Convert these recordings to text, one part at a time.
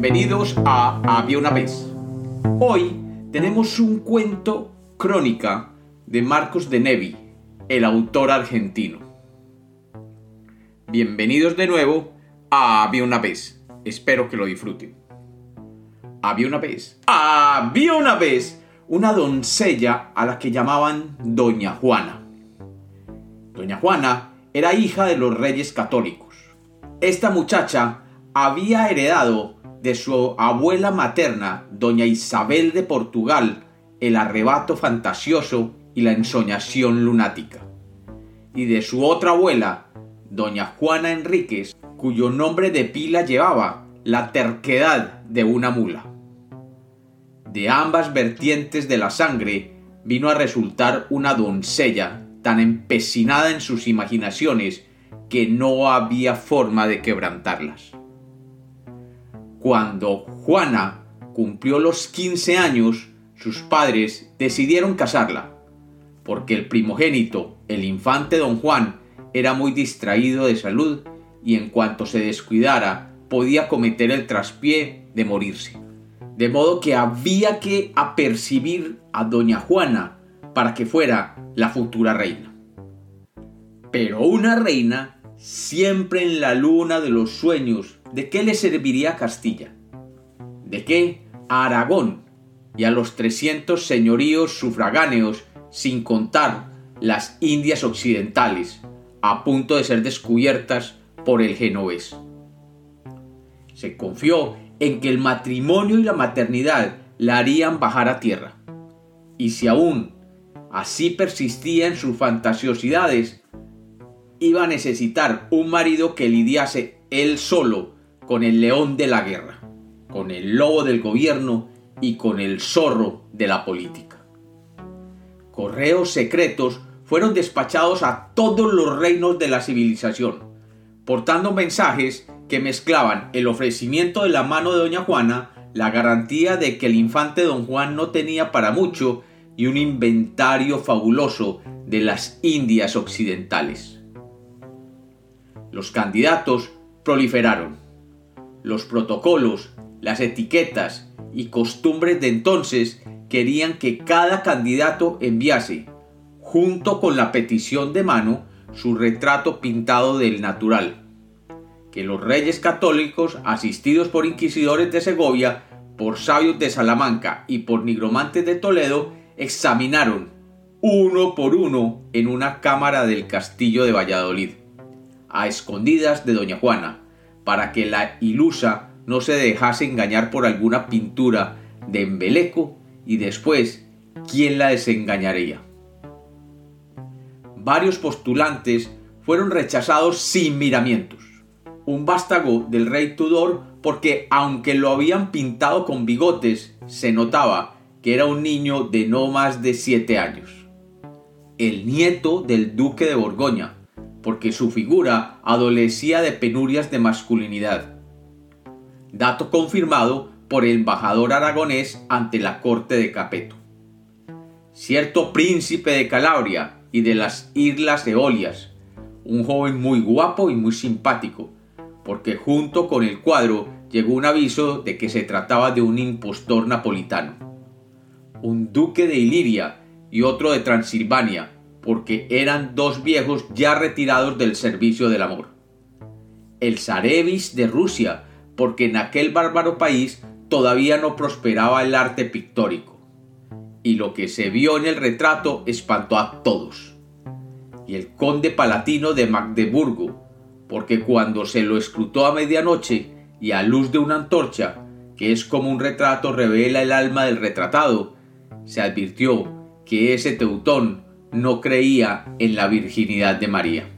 Bienvenidos a Había una vez. Hoy tenemos un cuento crónica de Marcos de Nevi, el autor argentino. Bienvenidos de nuevo a Había una vez. Espero que lo disfruten. Había una vez. Había una vez una doncella a la que llamaban Doña Juana. Doña Juana era hija de los reyes católicos. Esta muchacha había heredado de su abuela materna, doña Isabel de Portugal, el arrebato fantasioso y la ensoñación lunática. Y de su otra abuela, doña Juana Enríquez, cuyo nombre de pila llevaba la terquedad de una mula. De ambas vertientes de la sangre vino a resultar una doncella tan empecinada en sus imaginaciones que no había forma de quebrantarlas. Cuando Juana cumplió los 15 años, sus padres decidieron casarla, porque el primogénito, el infante don Juan, era muy distraído de salud y en cuanto se descuidara podía cometer el traspié de morirse. De modo que había que apercibir a doña Juana para que fuera la futura reina. Pero una reina siempre en la luna de los sueños ¿De qué le serviría Castilla? ¿De qué a Aragón y a los 300 señoríos sufragáneos, sin contar las Indias occidentales, a punto de ser descubiertas por el genovés? Se confió en que el matrimonio y la maternidad la harían bajar a tierra. Y si aún así persistía en sus fantasiosidades, iba a necesitar un marido que lidiase él solo con el león de la guerra, con el lobo del gobierno y con el zorro de la política. Correos secretos fueron despachados a todos los reinos de la civilización, portando mensajes que mezclaban el ofrecimiento de la mano de doña Juana, la garantía de que el infante don Juan no tenía para mucho y un inventario fabuloso de las Indias occidentales. Los candidatos proliferaron los protocolos, las etiquetas y costumbres de entonces querían que cada candidato enviase, junto con la petición de mano, su retrato pintado del natural, que los reyes católicos, asistidos por inquisidores de Segovia, por sabios de Salamanca y por nigromantes de Toledo, examinaron uno por uno en una cámara del castillo de Valladolid, a escondidas de doña Juana, para que la ilusa no se dejase engañar por alguna pintura de embeleco y después, ¿quién la desengañaría? Varios postulantes fueron rechazados sin miramientos. Un vástago del rey Tudor porque aunque lo habían pintado con bigotes, se notaba que era un niño de no más de siete años. El nieto del duque de Borgoña, porque su figura adolecía de penurias de masculinidad. Dato confirmado por el embajador aragonés ante la corte de Capeto. Cierto príncipe de Calabria y de las Islas Eolias, un joven muy guapo y muy simpático, porque junto con el cuadro llegó un aviso de que se trataba de un impostor napolitano. Un duque de Iliria y otro de Transilvania, porque eran dos viejos ya retirados del servicio del amor. El Zarevis de Rusia, porque en aquel bárbaro país todavía no prosperaba el arte pictórico. Y lo que se vio en el retrato espantó a todos. Y el conde palatino de Magdeburgo, porque cuando se lo escrutó a medianoche y a luz de una antorcha, que es como un retrato revela el alma del retratado, se advirtió que ese teutón no creía en la virginidad de María.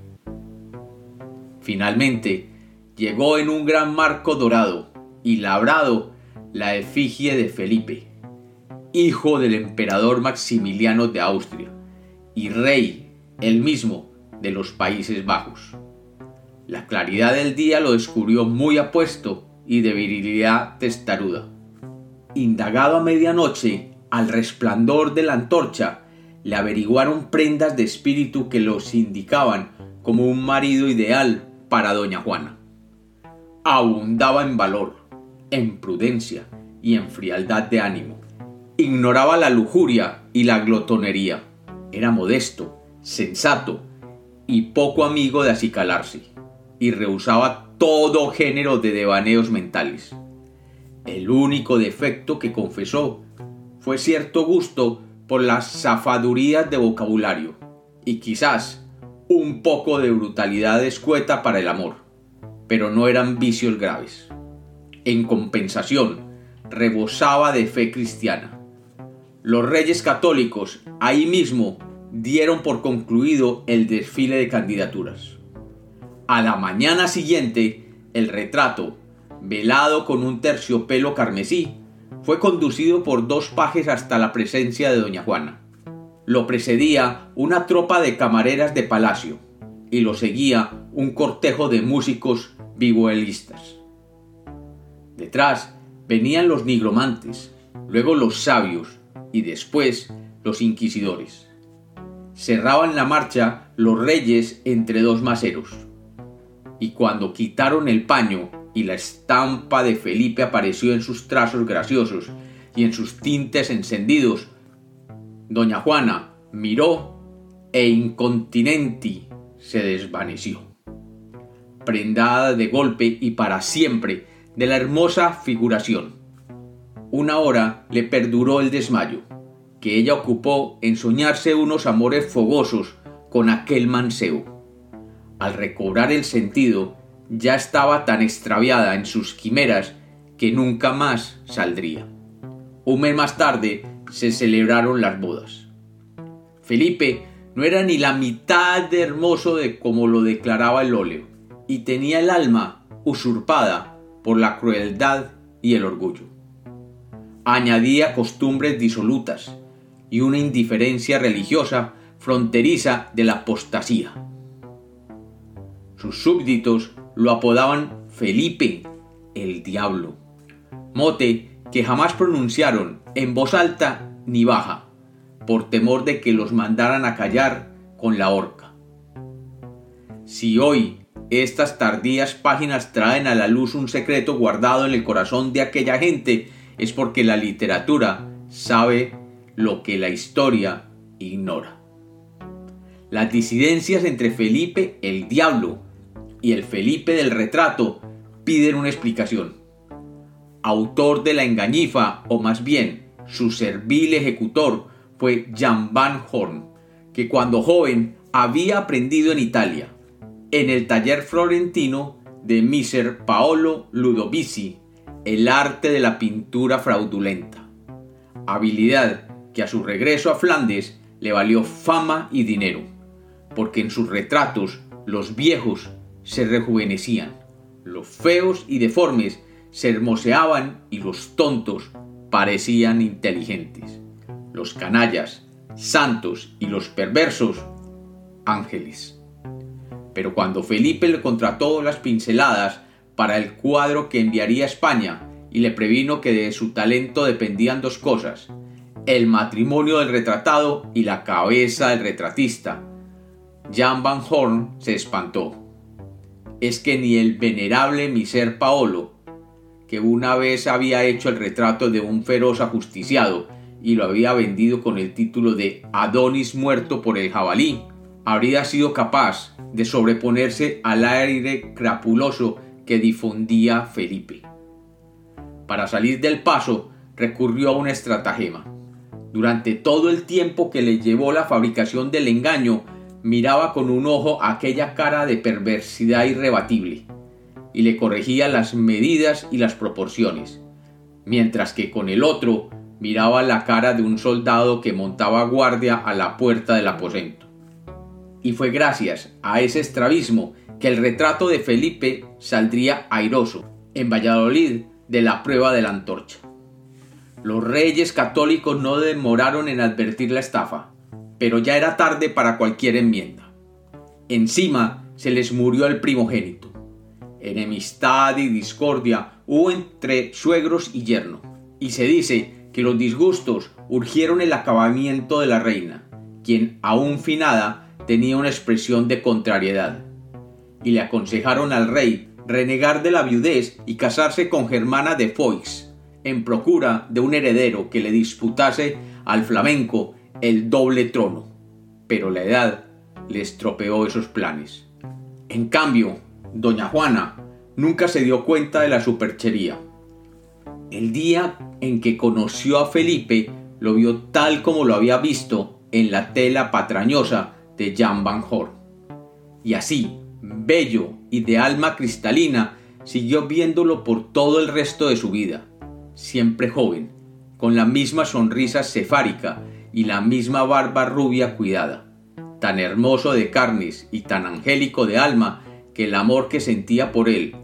Finalmente, llegó en un gran marco dorado y labrado la efigie de Felipe, hijo del emperador Maximiliano de Austria y rey, el mismo, de los Países Bajos. La claridad del día lo descubrió muy apuesto y de virilidad testaruda. Indagado a medianoche, al resplandor de la antorcha, le averiguaron prendas de espíritu que los indicaban como un marido ideal para doña Juana. Abundaba en valor, en prudencia y en frialdad de ánimo. Ignoraba la lujuria y la glotonería. Era modesto, sensato y poco amigo de acicalarse, y rehusaba todo género de devaneos mentales. El único defecto que confesó fue cierto gusto por las zafadurías de vocabulario y quizás un poco de brutalidad escueta para el amor, pero no eran vicios graves. En compensación, rebosaba de fe cristiana. Los reyes católicos ahí mismo dieron por concluido el desfile de candidaturas. A la mañana siguiente, el retrato, velado con un terciopelo carmesí, fue conducido por dos pajes hasta la presencia de doña Juana. Lo precedía una tropa de camareras de palacio y lo seguía un cortejo de músicos vihuelistas. Detrás venían los nigromantes, luego los sabios y después los inquisidores. Cerraban la marcha los reyes entre dos maceros. Y cuando quitaron el paño y la estampa de Felipe apareció en sus trazos graciosos y en sus tintes encendidos. Doña Juana miró e incontinenti se desvaneció, prendada de golpe y para siempre de la hermosa figuración. Una hora le perduró el desmayo, que ella ocupó en soñarse unos amores fogosos con aquel mancebo. Al recobrar el sentido, ya estaba tan extraviada en sus quimeras que nunca más saldría. Un mes más tarde se celebraron las bodas. Felipe no era ni la mitad de hermoso de como lo declaraba el óleo, y tenía el alma usurpada por la crueldad y el orgullo. Añadía costumbres disolutas y una indiferencia religiosa fronteriza de la apostasía. Sus súbditos lo apodaban Felipe el Diablo, mote que jamás pronunciaron en voz alta ni baja, por temor de que los mandaran a callar con la horca. Si hoy estas tardías páginas traen a la luz un secreto guardado en el corazón de aquella gente, es porque la literatura sabe lo que la historia ignora. Las disidencias entre Felipe el Diablo y el Felipe del retrato piden una explicación. Autor de la engañifa, o más bien su servil ejecutor, fue Jan van Horn, que cuando joven había aprendido en Italia, en el taller florentino de Miser Paolo Ludovici, el arte de la pintura fraudulenta. Habilidad que a su regreso a Flandes le valió fama y dinero, porque en sus retratos los viejos se rejuvenecían, los feos y deformes se hermoseaban y los tontos parecían inteligentes, los canallas, santos y los perversos, ángeles. Pero cuando Felipe le contrató las pinceladas para el cuadro que enviaría a España y le previno que de su talento dependían dos cosas, el matrimonio del retratado y la cabeza del retratista, Jan Van Horn se espantó es que ni el venerable Miser Paolo, que una vez había hecho el retrato de un feroz ajusticiado y lo había vendido con el título de Adonis muerto por el jabalí, habría sido capaz de sobreponerse al aire crapuloso que difundía Felipe. Para salir del paso, recurrió a un estratagema. Durante todo el tiempo que le llevó la fabricación del engaño, miraba con un ojo aquella cara de perversidad irrebatible y le corregía las medidas y las proporciones, mientras que con el otro miraba la cara de un soldado que montaba guardia a la puerta del aposento. Y fue gracias a ese estrabismo que el retrato de Felipe saldría airoso en Valladolid de la prueba de la antorcha. Los reyes católicos no demoraron en advertir la estafa, pero ya era tarde para cualquier enmienda. Encima se les murió el primogénito. Enemistad y discordia hubo entre suegros y yerno, y se dice que los disgustos urgieron el acabamiento de la reina, quien, aún finada, tenía una expresión de contrariedad, y le aconsejaron al rey renegar de la viudez y casarse con Germana de Foix, en procura de un heredero que le disputase al flamenco el doble trono. Pero la edad le estropeó esos planes. En cambio, doña Juana nunca se dio cuenta de la superchería. El día en que conoció a Felipe, lo vio tal como lo había visto en la tela patrañosa de Jan Van Horn. Y así, bello y de alma cristalina, siguió viéndolo por todo el resto de su vida, siempre joven, con la misma sonrisa cefárica y la misma barba rubia cuidada, tan hermoso de carnes y tan angélico de alma que el amor que sentía por él,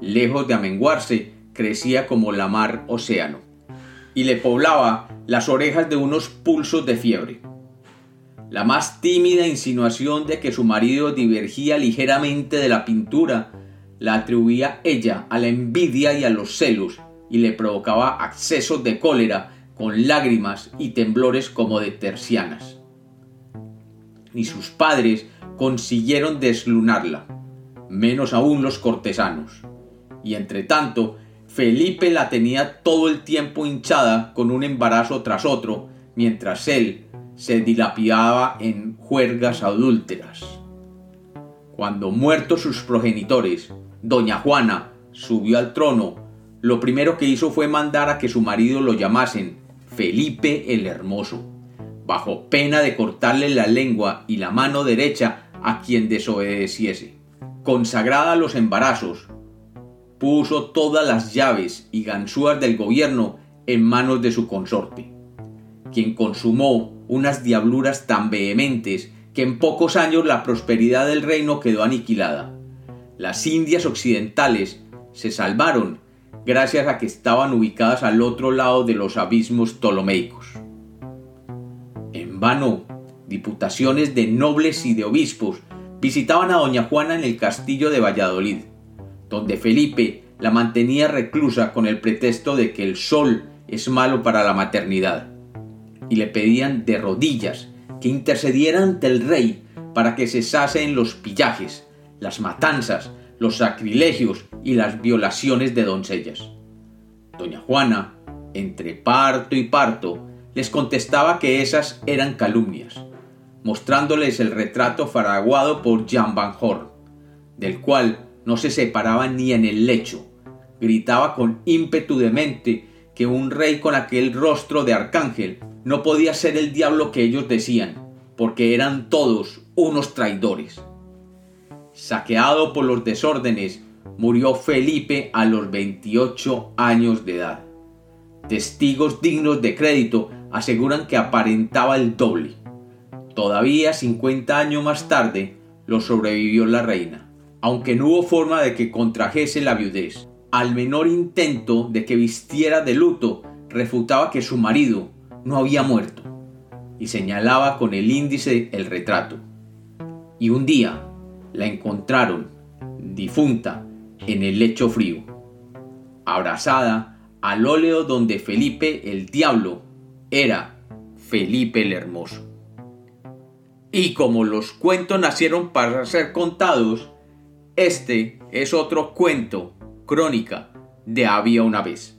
lejos de amenguarse, crecía como la mar océano, y le poblaba las orejas de unos pulsos de fiebre. La más tímida insinuación de que su marido divergía ligeramente de la pintura la atribuía ella a la envidia y a los celos y le provocaba accesos de cólera con lágrimas y temblores como de tercianas. Ni sus padres consiguieron deslunarla, menos aún los cortesanos. Y entre tanto, Felipe la tenía todo el tiempo hinchada con un embarazo tras otro, mientras él se dilapidaba en juergas adúlteras. Cuando muertos sus progenitores, doña Juana subió al trono, lo primero que hizo fue mandar a que su marido lo llamasen Felipe el Hermoso, bajo pena de cortarle la lengua y la mano derecha a quien desobedeciese. Consagrada a los embarazos, puso todas las llaves y ganzúas del gobierno en manos de su consorte, quien consumó unas diabluras tan vehementes que en pocos años la prosperidad del reino quedó aniquilada. Las Indias occidentales se salvaron gracias a que estaban ubicadas al otro lado de los abismos ptolomeicos. En vano, diputaciones de nobles y de obispos visitaban a doña Juana en el castillo de Valladolid, donde Felipe la mantenía reclusa con el pretexto de que el sol es malo para la maternidad, y le pedían de rodillas que intercediera ante el rey para que cesasen los pillajes, las matanzas, los sacrilegios y las violaciones de doncellas. Doña Juana, entre parto y parto, les contestaba que esas eran calumnias, mostrándoles el retrato faraguado por Jan Van Horn, del cual no se separaba ni en el lecho. Gritaba con ímpetu de mente que un rey con aquel rostro de arcángel no podía ser el diablo que ellos decían, porque eran todos unos traidores. Saqueado por los desórdenes, murió Felipe a los 28 años de edad. Testigos dignos de crédito aseguran que aparentaba el doble. Todavía 50 años más tarde lo sobrevivió la reina aunque no hubo forma de que contrajese la viudez. Al menor intento de que vistiera de luto, refutaba que su marido no había muerto y señalaba con el índice el retrato. Y un día la encontraron, difunta, en el lecho frío, abrazada al óleo donde Felipe el Diablo era Felipe el Hermoso. Y como los cuentos nacieron para ser contados, este es otro cuento, crónica de había una vez.